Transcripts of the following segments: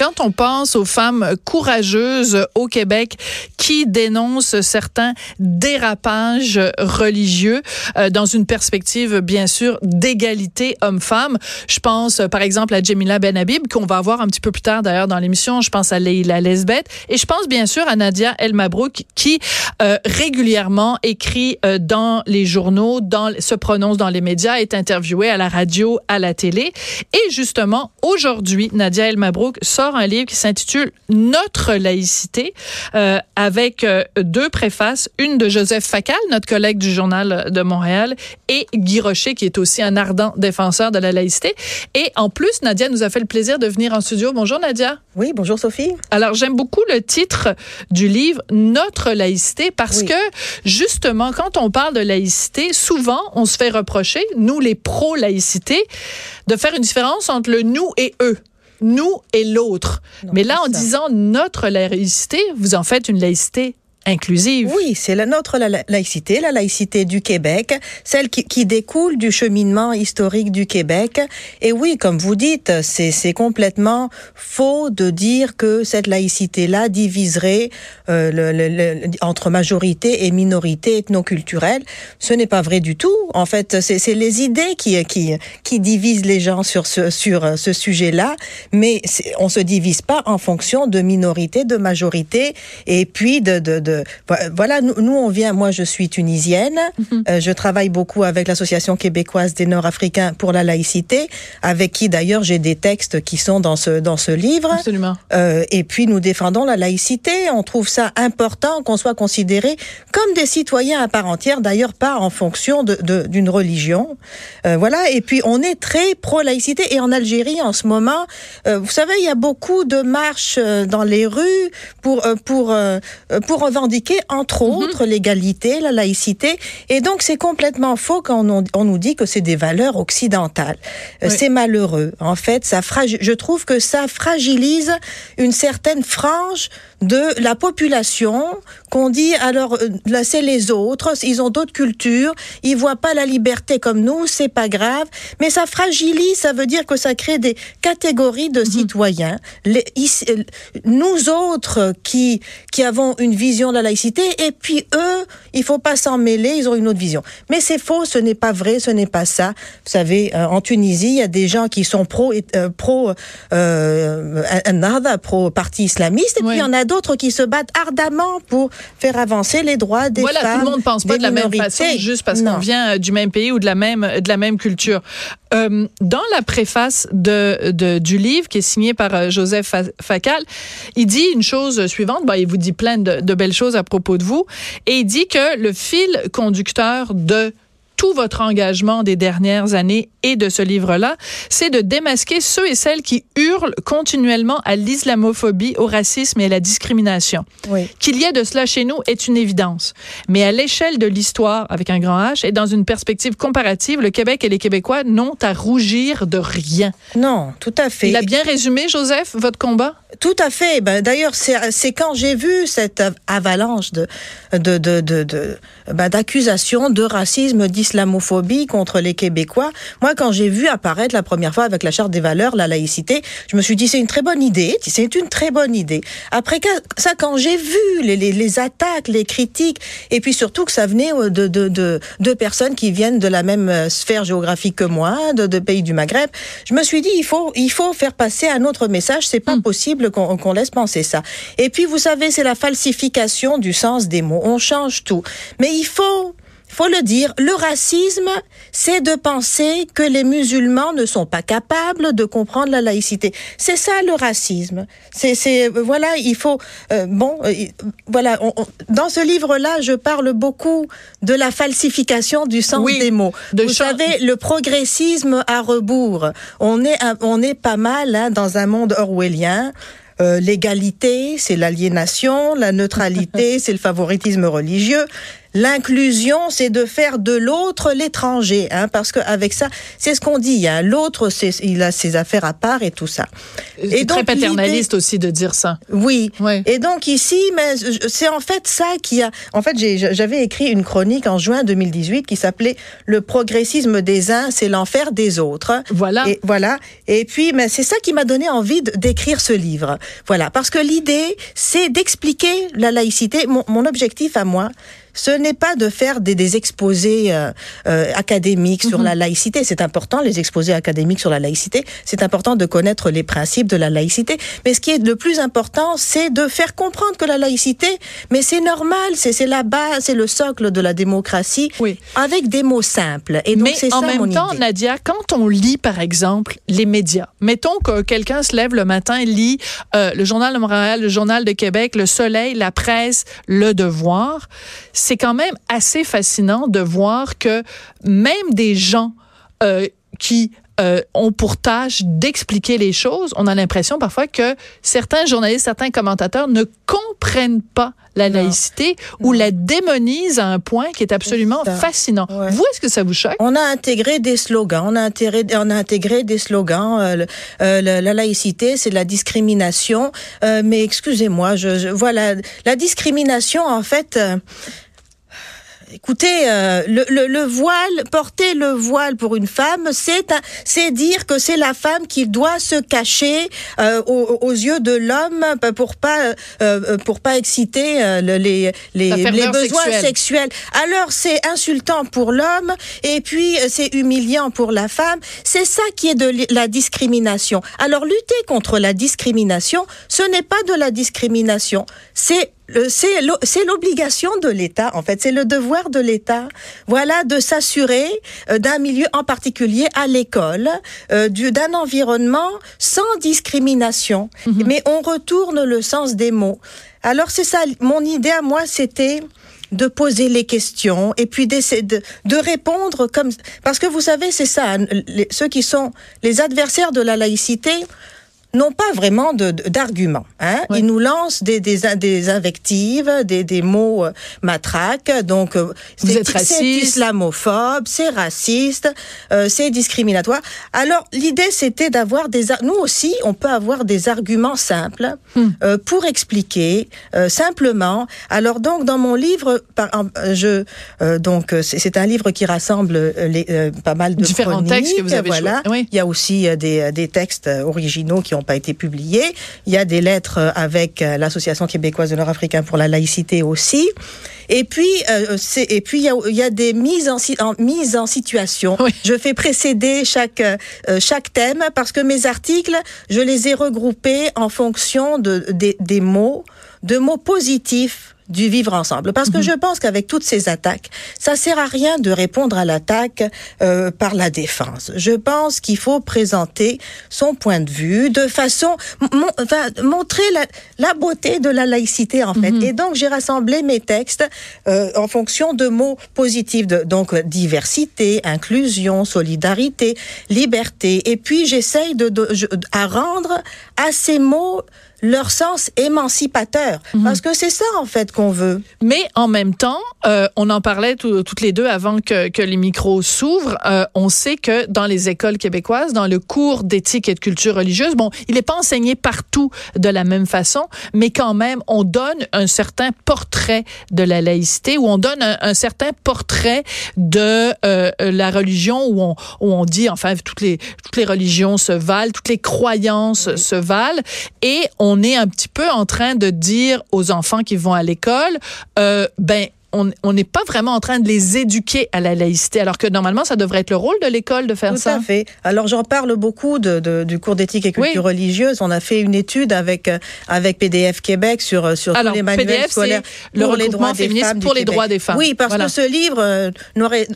Quand on pense aux femmes courageuses au Québec qui dénoncent certains dérapages religieux euh, dans une perspective, bien sûr, d'égalité homme-femme, je pense, par exemple, à Jemila Benhabib, qu'on va voir un petit peu plus tard d'ailleurs dans l'émission. Je pense à Leila Lesbeth. Et je pense bien sûr à Nadia El Mabrouk qui euh, régulièrement écrit euh, dans les journaux, dans, se prononce dans les médias, est interviewée à la radio, à la télé. Et justement, aujourd'hui, Nadia El Mabrouk sort un livre qui s'intitule Notre laïcité euh, avec euh, deux préfaces, une de Joseph Facal, notre collègue du journal de Montréal, et Guy Rocher, qui est aussi un ardent défenseur de la laïcité. Et en plus, Nadia nous a fait le plaisir de venir en studio. Bonjour Nadia. Oui, bonjour Sophie. Alors j'aime beaucoup le titre du livre Notre laïcité parce que justement quand on parle de laïcité, souvent on se fait reprocher, nous les pro-laïcité, de faire une différence entre le nous et eux nous et l'autre. Mais là, en disant notre laïcité, vous en faites une laïcité inclusive. Oui, c'est la notre la, laïcité, la laïcité du Québec, celle qui, découle du cheminement historique du Québec. Et oui, comme vous dites, c'est complètement faux de dire que cette laïcité-là diviserait euh, entre majorité et minorité ethnoculturelle. Ce n'est pas vrai du tout. En fait, c'est les idées qui, qui, qui divisent les gens sur ce, sur ce sujet-là, mais on se divise pas en fonction de minorité, de majorité, et puis de voilà, nous, nous, on vient, moi je suis tunisienne, mhm. euh, je travaille beaucoup avec l'Association québécoise des Nord-Africains pour la laïcité, avec qui d'ailleurs j'ai des textes qui sont dans ce, dans ce livre. Absolument. Euh, et puis nous défendons la laïcité, on trouve ça important qu'on soit considéré comme des citoyens à part entière, d'ailleurs pas en fonction d'une de, d'une religion. Euh, voilà, et puis on est très pro-laïcité, et en Algérie en ce moment, vous savez, il y a beaucoup de marches dans les rues pour, euh, pour, pour revendiquer, entre mhm. autres, l'égalité, la laïcité. Et donc, c'est complètement faux quand on, on, nous dit que c'est des valeurs occidentales. Euh, c'est malheureux. En fait, ça je trouve que ça fragilise une certaine frange de la population qu'on dit alors euh, là c'est les autres, ils ont d'autres cultures, ils voient pas la liberté comme nous, c'est pas grave, mais ça fragilise, ça veut dire que ça crée des catégories de mhm. citoyens. Les, euh, nous autres qui qui avons une vision de la laïcité et puis eux, il faut pas s'en mêler, ils ont une autre vision. Mais c'est faux, ce n'est pas vrai, ce n'est pas ça. Vous savez, euh, en Tunisie, il y a des gens qui sont pro pro euh, pro parti islamiste et puis il y en a d'autres qui se battent ardemment pour faire avancer les droits des voilà, femmes. Voilà, tout le monde pense pas de la même façon juste parce qu'on vient euh, du même pays ou de la même de la même culture. Euh, dans la préface de, de, du livre qui est signé par euh, Joseph Facal, il dit une chose suivante. Bon, il vous dit plein de, de belles choses à propos de vous et il dit que le fil conducteur de tout votre engagement des dernières années et de ce livre-là, c'est de démasquer ceux et celles qui hurlent continuellement à l'islamophobie, au racisme et à la discrimination. Oui. Qu'il y ait de cela chez nous est une évidence. Mais à l'échelle de l'histoire, avec un grand H, et dans une perspective comparative, le Québec et les Québécois n'ont à rougir de rien. Non, tout à fait. Il a bien résumé, Joseph, votre combat? Tout à fait. Ben, D'ailleurs, c'est quand j'ai vu cette avalanche de de de de, de ben, d'accusations de racisme, d'islamophobie contre les Québécois. Moi, quand j'ai vu apparaître la première fois avec la charte des valeurs la laïcité, je me suis dit c'est une très bonne idée. C'est une très bonne idée. Après ça, quand j'ai vu les, les, les, attaques, les critiques, et puis surtout que ça venait euh, de de de, de personnes qui viennent de la même euh, sphère géographique que moi, de, de pays du Maghreb, je me suis dit il faut il faut faire passer un autre message. C'est pas hmm. possible qu'on laisse penser ça. Et puis, vous savez, c'est la falsification du sens des mots. On change tout. Mais il faut faut le dire, le racisme, c'est de penser que les musulmans ne sont pas capables de comprendre la laïcité. C'est ça le racisme. C'est, c'est, voilà, il faut, euh, bon, euh, voilà, dans ce livre-là, je parle beaucoup de la falsification du sens des mots. Vous savez, le progressisme à rebours. On est, on est pas mal hein, dans un monde orwellien. Euh, l'égalité, c'est l'aliénation, la neutralité, c'est le favoritisme religieux. L'inclusion, c'est de faire de l'autre l'étranger, hein, parce qu'avec ça, c'est ce qu'on dit. Hein, l'autre, il a ses affaires à part et tout ça. C'est très paternaliste aussi de dire ça. Oui. Et donc ici, mais c'est en fait ça qui a. En fait, j'avais écrit une chronique en juin 2018 qui s'appelait Le progressisme des uns, c'est l'enfer des autres. Voilà. Et voilà. Et puis, mais c'est ça qui m'a donné envie d'écrire ce livre. Voilà, parce que l'idée, c'est d'expliquer la laïcité. mon objectif à moi, ce n'est pas de faire des, des exposés euh, euh, académiques sur mhm. la laïcité. C'est important, les exposés académiques sur la laïcité. C'est important de connaître les principes de la laïcité. Mais ce qui est le plus important, c'est de faire comprendre que la laïcité, mais c'est normal, c'est la base, c'est le socle de la démocratie, oui. avec des mots simples. Et donc, mais en même temps, Nadia, quand on lit, par exemple, les médias, mettons que quelqu'un se lève le matin et lit euh, le Journal de Montréal, le Journal de Québec, le Soleil, la presse, le Devoir, c'est quand même assez fascinant de voir que même des gens euh, qui euh, ont pour tâche d'expliquer les choses, on a l'impression parfois que certains journalistes, certains commentateurs ne comprennent pas la laïcité ou la démonisent à un point qui est absolument fascinant. Vous, est-ce que ça vous choque? On a intégré des slogans. On a intégré, on a intégré des slogans. Euh, euh, la laïcité, c'est la discrimination. mais excusez-moi, je, je, voilà, la discrimination, en fait Écoutez, euh, le, le, le, voile, porter le voile pour une femme, c'est c'est dire que c'est la femme qui doit se cacher euh, aux, aux, yeux de l'homme pour pas euh, pour pas exciter euh, les les, les besoins sexuels. Alors c'est insultant pour l'homme et puis euh, c'est humiliant pour la femme. C'est ça qui est de la discrimination. Alors lutter contre la discrimination, ce n'est pas de la discrimination, c'est c'est l'obligation de l'État, en fait, c'est le devoir de l'État, voilà, de s'assurer euh, d'un milieu en particulier à l'école, euh, d'un environnement sans discrimination. Mhm. Mais on retourne le sens des mots. Alors c'est ça, mon idée à moi, c'était de poser les questions et puis d'essayer de, de, répondre comme parce que vous savez c'est ça hein, ceux qui sont les adversaires de la laïcité n'ont pas vraiment d'arguments. Hein. Ils nous lancent des, des, des invectives, des, des mots euh, matraques. Donc, euh, c'est islamophobe, c'est raciste, euh, c'est discriminatoire. Alors, l'idée, c'était d'avoir des... Nous aussi, on peut avoir des arguments simples hmm. euh, pour expliquer simplement. Alors, donc, dans mon livre, je donc c'est un livre qui rassemble les, pas mal de différents textes que vous avez voilà. Oui. Il y a aussi des, des textes originaux qui ont pas été publié. Il y a des lettres avec euh, l'Association québécoise de nord-africain pour la laïcité aussi. Et puis, euh, et puis il y a, il y a des mises en, en mises en situation. Je fais précéder chaque euh, chaque thème parce que mes articles, je les ai regroupés en fonction de des, des mots, de mots positifs du vivre ensemble. Parce que mhm. je pense qu'avec toutes ces attaques, ça sert à rien de répondre à l'attaque euh, par la défense. Je pense qu'il faut présenter son point de vue de façon, enfin, montrer la, la, beauté de la laïcité en fait. Mhm. Et donc j'ai rassemblé mes textes euh, en fonction de mots positifs, de, donc diversité, inclusion, solidarité, liberté. Et puis j'essaye de, de, à rendre à ces mots leur sens émancipateur. Mhm. Parce que c'est ça, en fait, qu'on veut. Mais en même temps, euh, on en parlait toutes les deux avant que, que les micros s'ouvrent. Euh, on sait que dans les écoles québécoises, dans le cours d'éthique et de culture religieuse, bon, il n'est pas enseigné partout de la même façon, mais quand même, on donne un certain portrait de la laïcité, ou on donne un, un certain portrait de euh, la religion, où on, où on dit, enfin, toutes les, toutes les religions se valent, toutes les croyances se valent, et on on est un petit peu en train de dire aux enfants qui vont à l'école, euh, ben on n'est pas vraiment en train de les éduquer à la laïcité, alors que normalement, ça devrait être le rôle de l'école de faire ça. Tout à fait. Alors, j'en parle beaucoup de, de, du cours d'éthique et culture religieuse. On a fait une étude avec, euh, avec PDF Québec sur, euh, sur alors, tous les manuels PDF, scolaires le pour les droits des femmes pour les droits des femmes. Oui, parce que ce livre euh,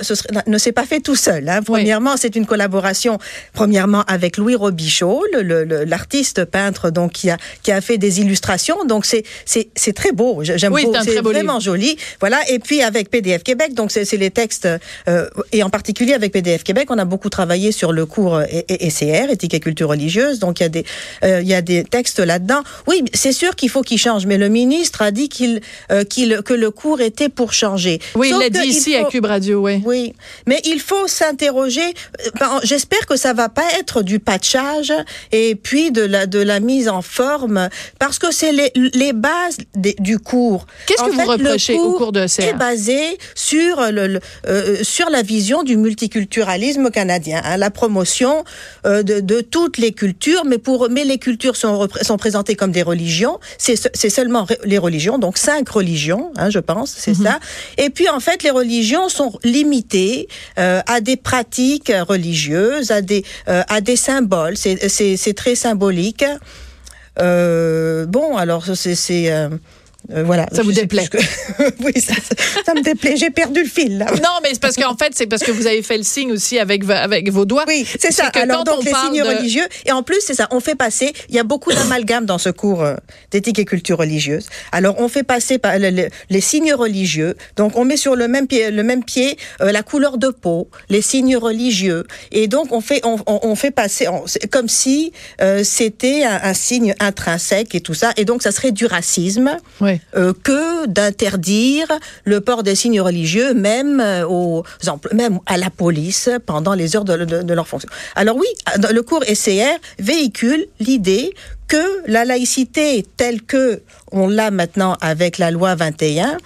ce serait, ne s'est pas fait tout seul. Hein. Premièrement, oui. c'est une collaboration, premièrement, avec Louis Robichaud, l'artiste peintre donc qui a, qui a fait des illustrations. Donc, c'est très beau. J'aime oui, C'est vraiment joli. Voilà voilà. Et puis avec PDF Québec, donc c'est les textes euh, et en particulier avec PDF Québec, on a beaucoup travaillé sur le cours ECR, éthique et culture religieuse. Donc il y a des il y a des textes là-dedans. Oui, c'est sûr qu'il faut qu'il change, mais le ministre a dit qu'il qu'il que le cours était pour changer. Oui, il l'a dit ici à Cube Radio, oui. Oui, mais il faut s'interroger. Ben, j'espère que ça va pas être du patchage et puis de la de la mise en forme parce que c'est les, les bases du cours. Qu'est-ce que vous reprochez au cours de C'est basé sur le, euh, sur la vision du multiculturalisme canadien, hein, la promotion euh, de, de, toutes les cultures, mais pour mais les cultures sont sont présentées comme des religions. C'est seulement les religions, donc cinq religions, hein, je pense, c'est mhm. ça. Et puis en fait, les religions sont limitées euh, à des pratiques religieuses, à des à des symboles. C'est très symbolique. Euh, bon, alors c'est euh, euh, voilà. Ça vous déplaît Oui, ça, ça, me déplaît. J'ai perdu le fil. Là. Non, mais c'est parce qu'en fait, c'est parce que vous avez fait le signe aussi avec avec vos doigts. Oui, c'est ça. Alors donc les signes religieux et en plus c'est ça. On fait passer. Il y a beaucoup d'amalgame dans ce cours euh, d'éthique et culture religieuse. Alors on fait passer par les signes religieux. Donc on met sur le même pied le même pied euh, la couleur de peau, les signes religieux et donc on fait on, on fait passer comme si c'était un, un, signe intrinsèque et tout ça et donc ça serait du racisme. Oui. Euh, que d'interdire le port des signes religieux, même euh, aux même à la police pendant les heures de, leur fonction. Alors oui, le cours SCR véhicule l'idée que la laïcité telle que on l'a maintenant avec la loi 21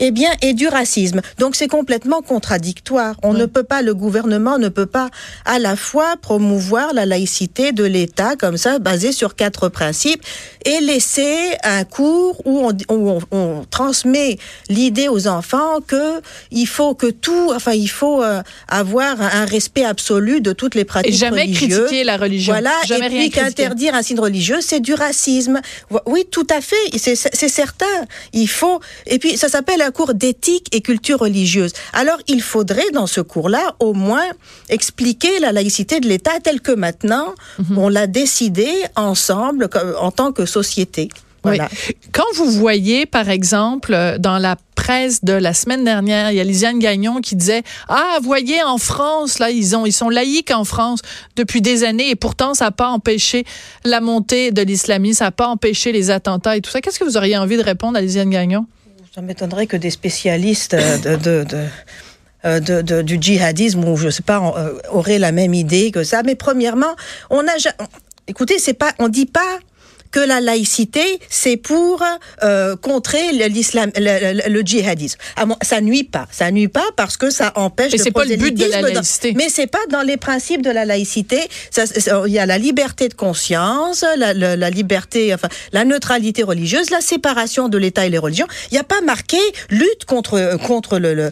eh bien, et du racisme. Donc c'est complètement contradictoire. On ne peut pas, le gouvernement ne peut pas à la fois promouvoir la laïcité de l'État comme ça, basé sur quatre principes, et laisser un cours où on, on, transmet l'idée aux enfants que il faut que tout, enfin, il faut euh, avoir un respect absolu de toutes les pratiques et jamais religieuses. critiquer la religion. Voilà, jamais et puis qu'interdire un signe religieux, c'est du racisme. Oui, tout à fait, c'est certain. Il faut, et puis ça s'appelle cours d'éthique et culture religieuse. Alors, il faudrait, dans ce cours-là, au moins expliquer la laïcité de l'État telle que maintenant, mhm. on l'a décidé ensemble en tant que société. Voilà. Quand vous voyez, par exemple, dans la presse de la semaine dernière, il y a Lisiane Gagnon qui disait ah voyez en France là ils ont ils sont laïcs en France depuis des années et pourtant ça n'a pas empêché la montée de l'islamisme, ça n'a pas empêché les attentats et tout ça. Qu'est-ce que vous auriez envie de répondre à Lisiane Gagnon? Ça m'étonnerait que des spécialistes de, de, de... Euh, de, du djihadisme ou je sais pas euh, auraient la même idée que ça. Mais premièrement on a écoutez c'est pas on dit pas que la laïcité, c'est pour euh, contrer l'islam, le, le, djihadisme. Ah, ça nuit pas, ça nuit pas parce que ça empêche. Mais c'est pas le but de la laïcité. mais c'est pas dans les principes de la laïcité. Il y a la liberté de conscience, la, la, liberté, enfin la neutralité religieuse, la séparation de l'État et les religions. Il n'y a pas marqué lutte contre contre le, le,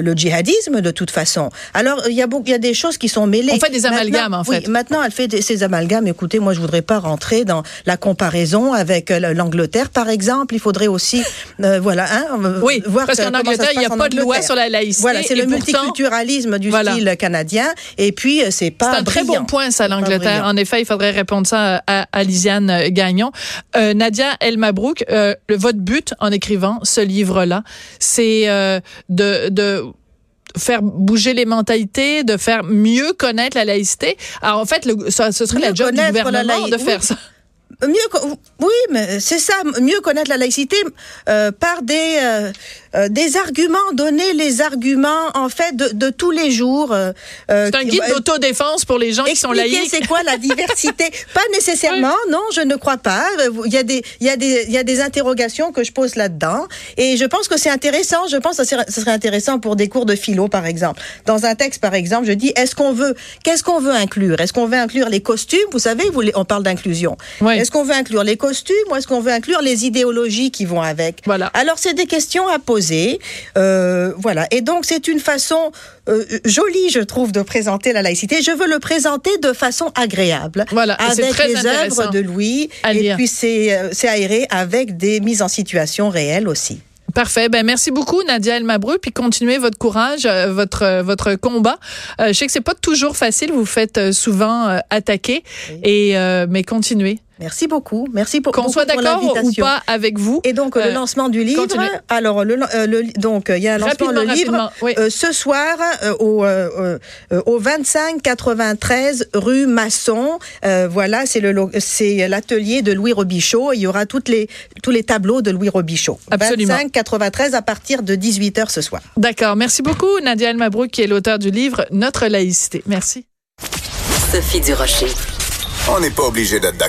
le, djihadisme de toute façon. Alors il y a il y a des choses qui sont mêlées. On fait des amalgames en fait. Oui, maintenant elle fait des, ces amalgames. Écoutez, moi je voudrais pas rentrer dans la comparaison avec euh, l'Angleterre, par exemple. Il faudrait aussi, euh, voilà, hein, euh, oui, voir parce qu'en Angleterre, il n'y a pas de loi sur la laïcité. Voilà, c'est le multiculturalisme du style canadien. Et puis, c'est pas. C'est un très bon point, ça, l'Angleterre. En effet, il faudrait répondre ça à, à Lisiane Gagnon. Euh, Nadia El Mabrouk, euh, votre but en écrivant ce livre-là, c'est de, de faire bouger les mentalités, de faire mieux connaître la laïcité. Alors en fait, le, ce serait la job du gouvernement de faire ça mieux oui mais c'est ça mieux connaître la laïcité euh, par des euh, euh, des arguments donner les arguments en fait de, de tous les jours euh, c'est un guide d'autodéfense pour les gens qui sont laïcs. c'est quoi la diversité. Pas nécessairement non je ne crois pas. Il y a des il y a des il y a des interrogations que je pose là-dedans. Et je pense que c'est intéressant je pense que ce serait intéressant pour des cours de philo par exemple. Dans un texte par exemple je dis est-ce qu'on veut qu'est-ce qu'on veut inclure? Est-ce qu'on veut inclure les costumes? Vous savez vous on parle d'inclusion est-ce qu'on veut inclure les costumes ou est-ce qu'on veut inclure les idéologies qui vont avec Voilà. Alors c'est des questions à poser. Euh, voilà. Et donc c'est une façon euh, jolie, je trouve, de présenter la laïcité. Je veux le présenter de façon agréable. Voilà. Avec très les œuvres de Louis. Et puis euh, c'est aéré avec des mises en situation réelles aussi. Parfait. Ben merci beaucoup Nadia Elmabreux puis continuez votre courage, votre votre combat. Euh, je sais que c'est pas toujours facile, vous faites souvent attaquer et mais continuez. Merci beaucoup. Merci pour qu'on soit d'accord ou pas avec vous. Et donc le euh, lancement du livre. Alors le, le, donc il y a un lancement le livre ce soir au au 25 93 rue Masson. voilà, c'est le c'est l'atelier de Louis Robichaud. Il y aura toutes les tous les tableaux de Louis Robichaud. Absolument. 25 93 à partir de 18h ce soir. D'accord. Merci beaucoup Nadia El Mabrouk qui est l'auteur du livre Notre laïcité. Merci. Sophie Durocher. On n'est pas obligé d'être d'accord.